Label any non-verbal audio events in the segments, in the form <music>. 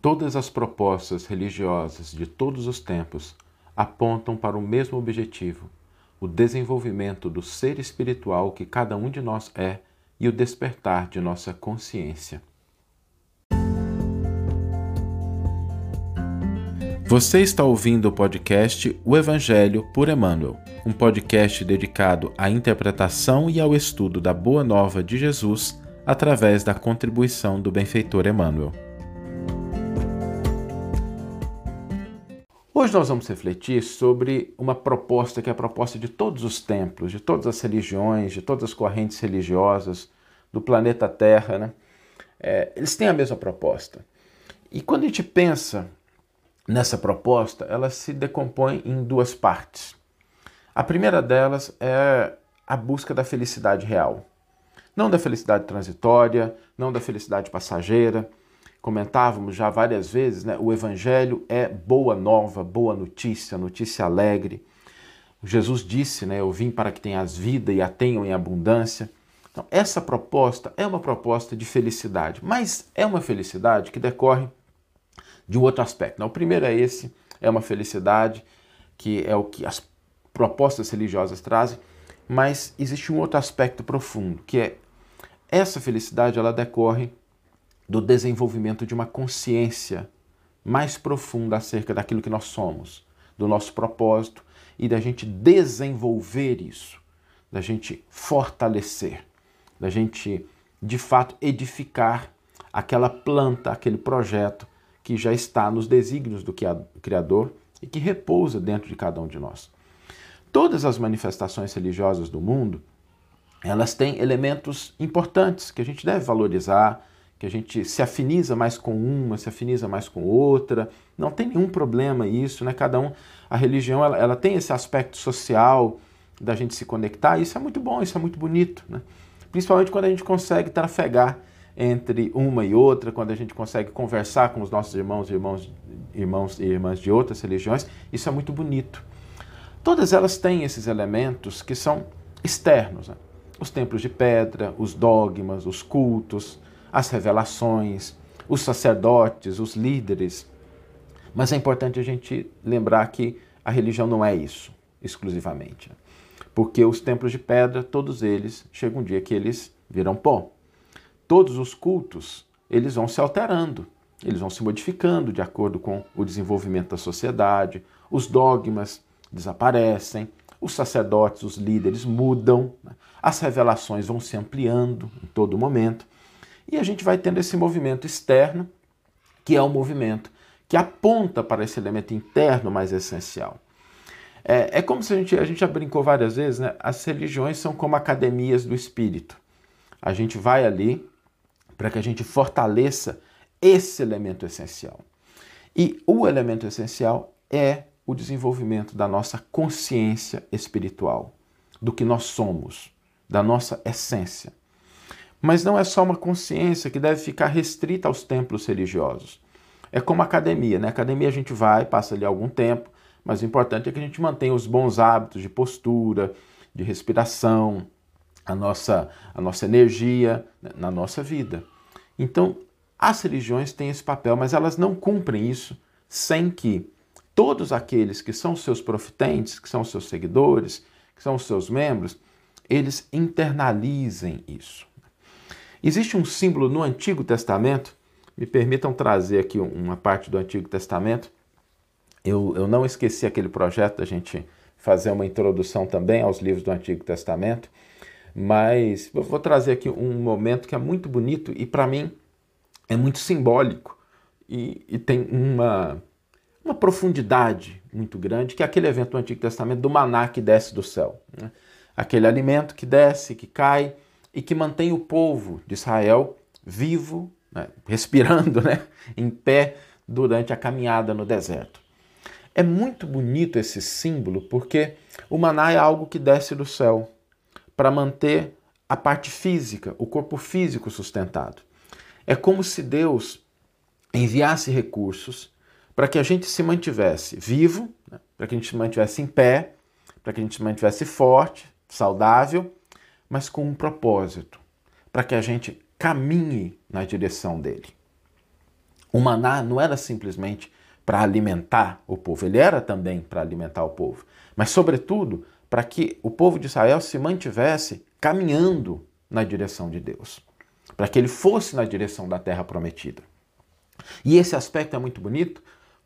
Todas as propostas religiosas de todos os tempos apontam para o mesmo objetivo: o desenvolvimento do ser espiritual que cada um de nós é e o despertar de nossa consciência. Você está ouvindo o podcast O Evangelho por Emmanuel, um podcast dedicado à interpretação e ao estudo da Boa Nova de Jesus através da contribuição do benfeitor Emmanuel. Hoje nós vamos refletir sobre uma proposta que é a proposta de todos os templos, de todas as religiões, de todas as correntes religiosas do planeta Terra. Né? É, eles têm a mesma proposta. E quando a gente pensa nessa proposta, ela se decompõe em duas partes. A primeira delas é a busca da felicidade real. Não da felicidade transitória, não da felicidade passageira. Comentávamos já várias vezes, né? o Evangelho é boa nova, boa notícia, notícia alegre. Jesus disse, né? Eu vim para que tenhas vida e a tenham em abundância. Então, essa proposta é uma proposta de felicidade, mas é uma felicidade que decorre de um outro aspecto. Né? O primeiro é esse, é uma felicidade que é o que as propostas religiosas trazem, mas existe um outro aspecto profundo, que é essa felicidade ela decorre do desenvolvimento de uma consciência mais profunda acerca daquilo que nós somos, do nosso propósito e da gente desenvolver isso, da gente fortalecer, da gente de fato edificar aquela planta, aquele projeto que já está nos desígnios do Criador e que repousa dentro de cada um de nós. Todas as manifestações religiosas do mundo, elas têm elementos importantes que a gente deve valorizar, que a gente se afiniza mais com uma, se afiniza mais com outra. Não tem nenhum problema isso, né? Cada um, a religião, ela, ela tem esse aspecto social da gente se conectar. Isso é muito bom, isso é muito bonito, né? Principalmente quando a gente consegue trafegar entre uma e outra, quando a gente consegue conversar com os nossos irmãos, irmãos, irmãos e irmãs de outras religiões, isso é muito bonito. Todas elas têm esses elementos que são externos, né? os templos de pedra, os dogmas, os cultos, as revelações, os sacerdotes, os líderes. Mas é importante a gente lembrar que a religião não é isso exclusivamente. Porque os templos de pedra, todos eles, chega um dia que eles viram pó todos os cultos, eles vão se alterando, eles vão se modificando de acordo com o desenvolvimento da sociedade, os dogmas desaparecem, os sacerdotes, os líderes mudam, né? as revelações vão se ampliando em todo momento, e a gente vai tendo esse movimento externo, que é o um movimento que aponta para esse elemento interno mais essencial. É, é como se a gente, a gente já brincou várias vezes, né? as religiões são como academias do espírito. A gente vai ali, para que a gente fortaleça esse elemento essencial. E o elemento essencial é o desenvolvimento da nossa consciência espiritual, do que nós somos, da nossa essência. Mas não é só uma consciência que deve ficar restrita aos templos religiosos. É como academia, né? Academia a gente vai, passa ali algum tempo, mas o importante é que a gente mantenha os bons hábitos de postura, de respiração, a nossa, a nossa energia né, na nossa vida. Então, as religiões têm esse papel, mas elas não cumprem isso sem que todos aqueles que são seus profitentes, que são seus seguidores, que são seus membros, eles internalizem isso. Existe um símbolo no Antigo Testamento, me permitam trazer aqui uma parte do Antigo Testamento. Eu, eu não esqueci aquele projeto da gente fazer uma introdução também aos livros do Antigo Testamento. Mas eu vou trazer aqui um momento que é muito bonito e para mim é muito simbólico e, e, tem uma, uma profundidade muito grande, que é aquele evento do Antigo Testamento do maná que desce do céu. Né? Aquele alimento que desce, que cai e que mantém o povo de Israel vivo, né? respirando, <laughs> né? em pé durante a caminhada no deserto. É muito bonito esse símbolo porque o maná é algo que desce do céu para manter a parte física, o corpo físico sustentado. É como se Deus enviasse recursos para que a gente se mantivesse vivo, né? para que a gente se mantivesse em pé, para que a gente se mantivesse forte, saudável, mas com um propósito, para que a gente caminhe na direção dele. O maná não era simplesmente para alimentar o povo, ele era também para alimentar o povo, mas, sobretudo, para que o povo de Israel se mantivesse caminhando na direção de Deus, para que ele fosse na direção da terra prometida. E esse aspecto é muito bonito,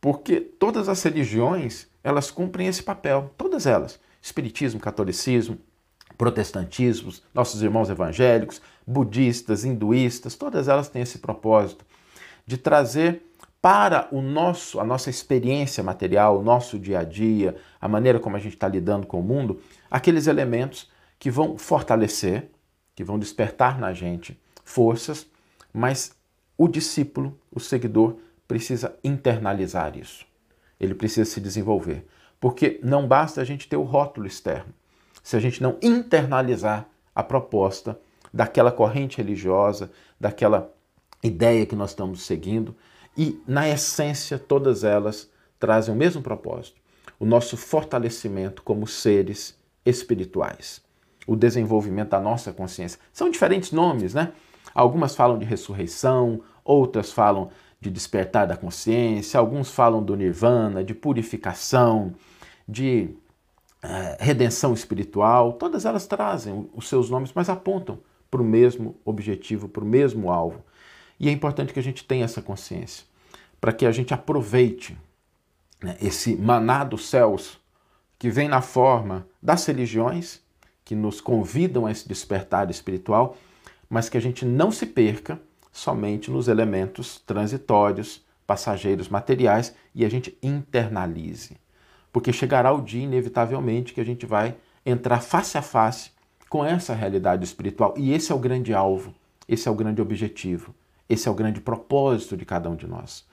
porque todas as religiões, elas cumprem esse papel, todas elas. Espiritismo, catolicismo, protestantismo, nossos irmãos evangélicos, budistas, hinduístas, todas elas têm esse propósito de trazer para o nosso, a nossa experiência material, o nosso dia a dia, a maneira como a gente está lidando com o mundo, aqueles elementos que vão fortalecer, que vão despertar na gente forças, mas o discípulo, o seguidor, precisa internalizar isso. Ele precisa se desenvolver. Porque não basta a gente ter o rótulo externo. Se a gente não internalizar a proposta daquela corrente religiosa, daquela ideia que nós estamos seguindo, e na essência todas elas trazem o mesmo propósito: o nosso fortalecimento como seres espirituais, o desenvolvimento da nossa consciência. São diferentes nomes, né? Algumas falam de ressurreição, outras falam de despertar da consciência, alguns falam do nirvana, de purificação, de redenção espiritual. Todas elas trazem os seus nomes, mas apontam para o mesmo objetivo, para o mesmo alvo. E é importante que a gente tenha essa consciência, para que a gente aproveite né, esse maná dos céus que vem na forma das religiões, que nos convidam a esse despertar espiritual, mas que a gente não se perca somente nos elementos transitórios, passageiros, materiais e a gente internalize. Porque chegará o dia, inevitavelmente, que a gente vai entrar face a face com essa realidade espiritual. E esse é o grande alvo, esse é o grande objetivo, esse é o grande propósito de cada um de nós.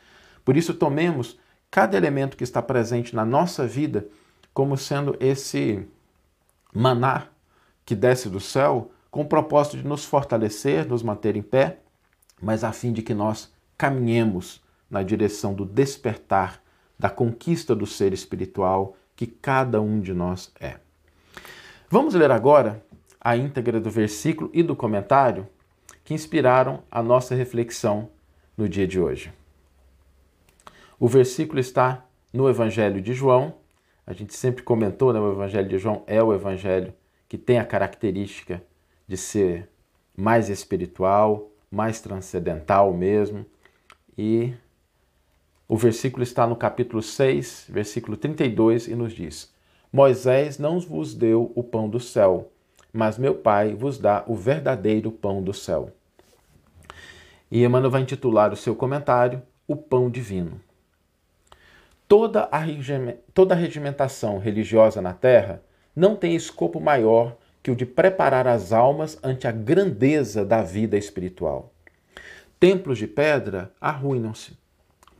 Por isso, tomemos cada elemento que está presente na nossa vida como sendo esse maná que desce do céu com o propósito de nos fortalecer, nos manter em pé mas a fim de que nós caminhemos na direção do despertar, da conquista do ser espiritual que cada um de nós é. Vamos ler agora a íntegra do versículo e do comentário que inspiraram a nossa reflexão no dia de hoje. O versículo está no Evangelho de João. A gente sempre comentou, né? O Evangelho de João é o evangelho que tem a característica de ser mais espiritual, mais transcendental mesmo. E o versículo está no capítulo 6, versículo 32 e nos diz: Moisés não vos deu o pão do céu, mas meu Pai vos dá o verdadeiro pão do céu. E Emmanuel vai intitular o seu comentário O Pão Divino. Toda a, toda a regimentação religiosa na Terra não tem escopo maior que o de preparar as almas ante a grandeza da vida espiritual. Templos de pedra arruinam-se,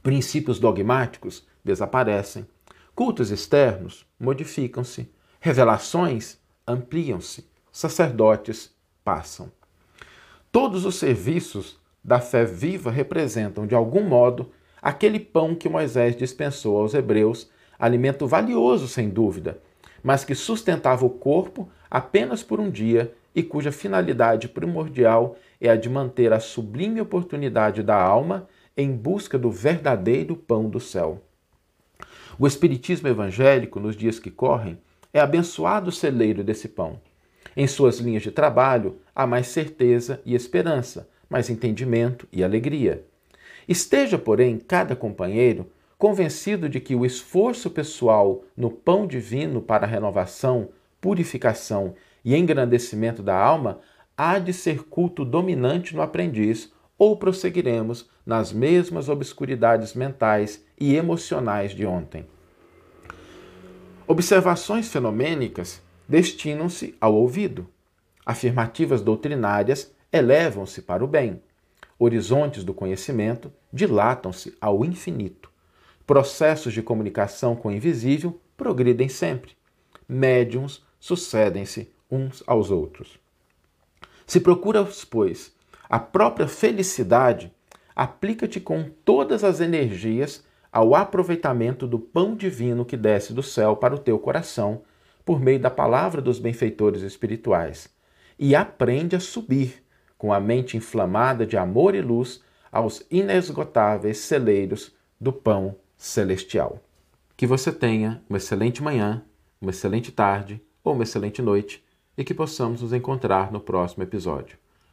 princípios dogmáticos desaparecem, cultos externos modificam-se, revelações ampliam-se, sacerdotes passam. Todos os serviços da fé viva representam, de algum modo, aquele pão que Moisés dispensou aos hebreus, alimento valioso, sem dúvida, mas que sustentava o corpo apenas por um dia e cuja finalidade primordial é a de manter a sublime oportunidade da alma em busca do verdadeiro pão do céu. O Espiritismo evangélico, nos dias que correm, é abençoado celeiro desse pão. Em suas linhas de trabalho há mais certeza e esperança, mais entendimento e alegria. Esteja, porém, cada companheiro convencido de que o esforço pessoal no pão divino para a renovação, purificação e engrandecimento da alma há de ser culto dominante no aprendiz, ou prosseguiremos nas mesmas obscuridades mentais e emocionais de ontem. Observações fenomênicas destinam-se ao ouvido. Afirmativas doutrinárias elevam-se para o bem. Horizontes do conhecimento dilatam-se ao infinito. Processos de comunicação com o invisível progridem sempre. Médiums sucedem-se uns aos outros. Se procuras, pois, a própria felicidade, aplica-te com todas as energias ao aproveitamento do pão divino que desce do céu para o teu coração, por meio da palavra dos benfeitores espirituais, e aprende a subir, com a mente inflamada de amor e luz, aos inesgotáveis celeiros do pão celestial. Que você tenha uma excelente manhã, uma excelente tarde ou uma excelente noite e que possamos nos encontrar no próximo episódio.